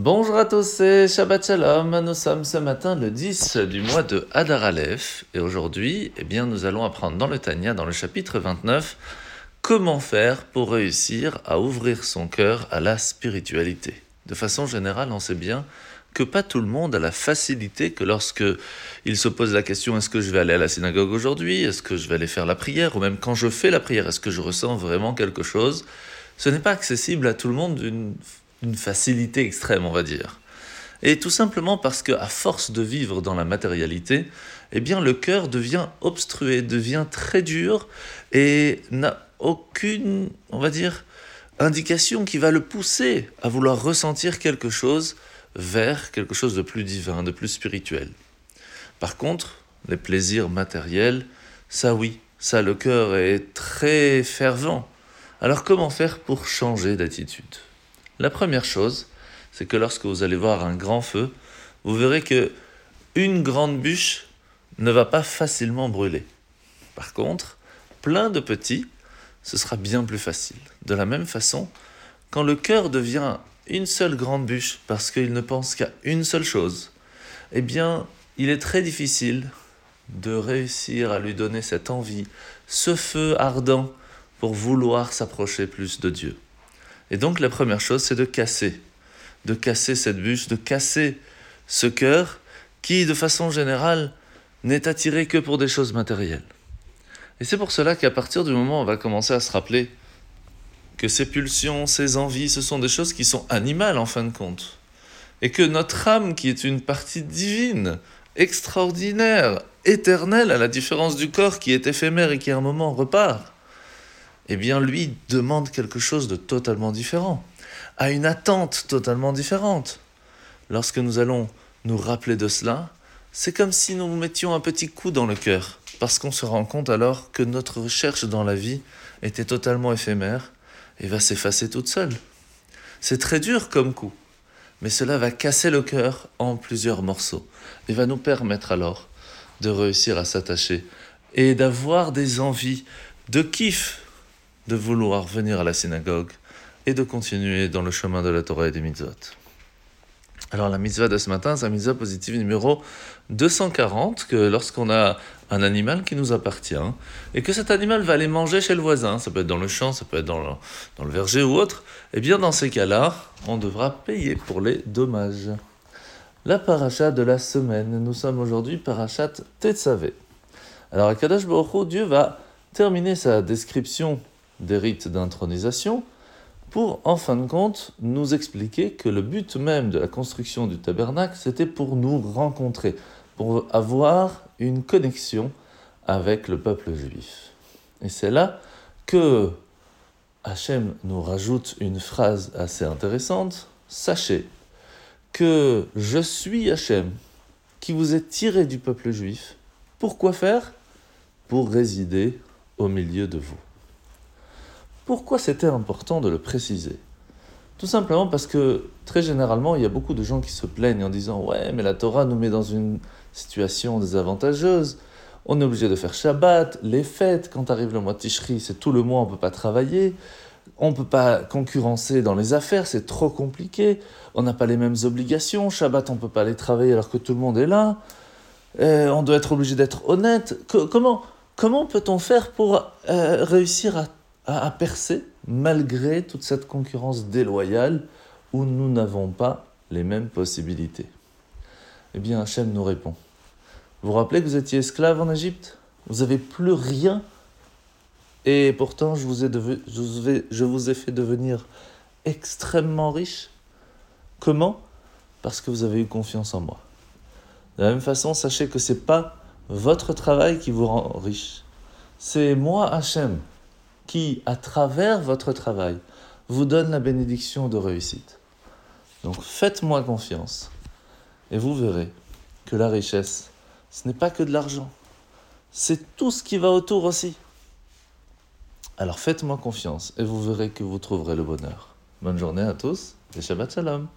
Bonjour à tous, c'est Shabbat Shalom. Nous sommes ce matin le 10 du mois de Hadar Aleph et aujourd'hui, eh bien, nous allons apprendre dans le Tanya, dans le chapitre 29, comment faire pour réussir à ouvrir son cœur à la spiritualité. De façon générale, on sait bien que pas tout le monde a la facilité que lorsque il se pose la question est-ce que je vais aller à la synagogue aujourd'hui, est-ce que je vais aller faire la prière, ou même quand je fais la prière, est-ce que je ressens vraiment quelque chose, ce n'est pas accessible à tout le monde d'une une facilité extrême, on va dire. Et tout simplement parce que, à force de vivre dans la matérialité, eh bien, le cœur devient obstrué, devient très dur et n'a aucune, on va dire, indication qui va le pousser à vouloir ressentir quelque chose vers quelque chose de plus divin, de plus spirituel. Par contre, les plaisirs matériels, ça oui, ça le cœur est très fervent. Alors comment faire pour changer d'attitude? La première chose, c'est que lorsque vous allez voir un grand feu, vous verrez que une grande bûche ne va pas facilement brûler. Par contre, plein de petits, ce sera bien plus facile. De la même façon, quand le cœur devient une seule grande bûche parce qu'il ne pense qu'à une seule chose, eh bien, il est très difficile de réussir à lui donner cette envie, ce feu ardent pour vouloir s'approcher plus de Dieu. Et donc la première chose, c'est de casser, de casser cette bûche, de casser ce cœur qui, de façon générale, n'est attiré que pour des choses matérielles. Et c'est pour cela qu'à partir du moment où on va commencer à se rappeler que ces pulsions, ces envies, ce sont des choses qui sont animales en fin de compte, et que notre âme, qui est une partie divine, extraordinaire, éternelle, à la différence du corps qui est éphémère et qui à un moment repart, eh bien lui demande quelque chose de totalement différent, a une attente totalement différente. Lorsque nous allons nous rappeler de cela, c'est comme si nous mettions un petit coup dans le cœur, parce qu'on se rend compte alors que notre recherche dans la vie était totalement éphémère et va s'effacer toute seule. C'est très dur comme coup, mais cela va casser le cœur en plusieurs morceaux et va nous permettre alors de réussir à s'attacher et d'avoir des envies de kiff de vouloir venir à la synagogue et de continuer dans le chemin de la Torah et des mitzvot. Alors la mitzvah de ce matin, c'est la mitzvah positive numéro 240, que lorsqu'on a un animal qui nous appartient, et que cet animal va aller manger chez le voisin, ça peut être dans le champ, ça peut être dans le, dans le verger ou autre, eh bien dans ces cas-là, on devra payer pour les dommages. La paracha de la semaine, nous sommes aujourd'hui parachat Tetzavé. Alors à Kadosh Baruch Dieu va terminer sa description des rites d'intronisation, pour, en fin de compte, nous expliquer que le but même de la construction du tabernacle, c'était pour nous rencontrer, pour avoir une connexion avec le peuple juif. Et c'est là que Hachem nous rajoute une phrase assez intéressante. Sachez que je suis Hachem, qui vous est tiré du peuple juif. Pourquoi faire? Pour résider au milieu de vous. Pourquoi c'était important de le préciser? Tout simplement parce que très généralement, il y a beaucoup de gens qui se plaignent en disant Ouais, mais la Torah nous met dans une situation désavantageuse. On est obligé de faire Shabbat, les fêtes, quand arrive le mois de Tishri, c'est tout le mois, on ne peut pas travailler. On ne peut pas concurrencer dans les affaires, c'est trop compliqué. On n'a pas les mêmes obligations. Shabbat, on ne peut pas aller travailler alors que tout le monde est là. Euh, on doit être obligé d'être honnête. comment comment peut-on faire pour euh, réussir à à, percer malgré toute cette concurrence déloyale où nous n'avons pas les mêmes possibilités Eh bien, Hachem nous répond. Vous vous rappelez que vous étiez esclave en Égypte? Vous n'avez plus rien et pourtant je vous, ai je, vous ai fait devenir extrêmement riche. Comment? Parce que vous avez eu confiance en moi. De la même façon, sachez que ce n'est pas votre travail qui vous rend riche. C'est moi, Hachem, qui, à travers votre travail, vous donne la bénédiction de réussite. Donc faites-moi confiance et vous verrez que la richesse, ce n'est pas que de l'argent, c'est tout ce qui va autour aussi. Alors faites-moi confiance et vous verrez que vous trouverez le bonheur. Bonne journée à tous et Shabbat Shalom.